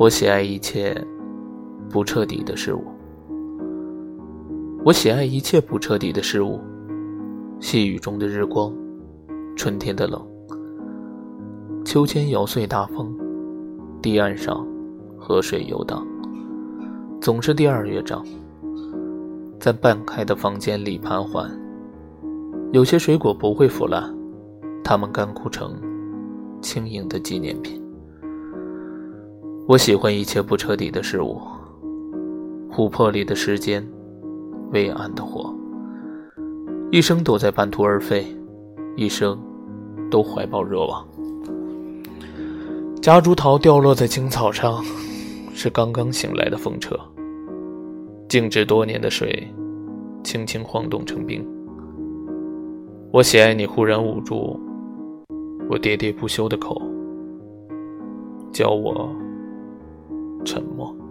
我喜爱一切不彻底的事物。我喜爱一切不彻底的事物。细雨中的日光，春天的冷，秋千摇碎大风，堤岸上河水游荡。总是第二乐章，在半开的房间里盘桓。有些水果不会腐烂，它们干枯成轻盈的纪念品。我喜欢一切不彻底的事物。琥珀里的时间，微暗的火，一生都在半途而废，一生都怀抱热望。夹竹桃掉落在青草上。是刚刚醒来的风车，静止多年的水，轻轻晃动成冰。我喜爱你忽然捂住我喋喋不休的口，教我沉默。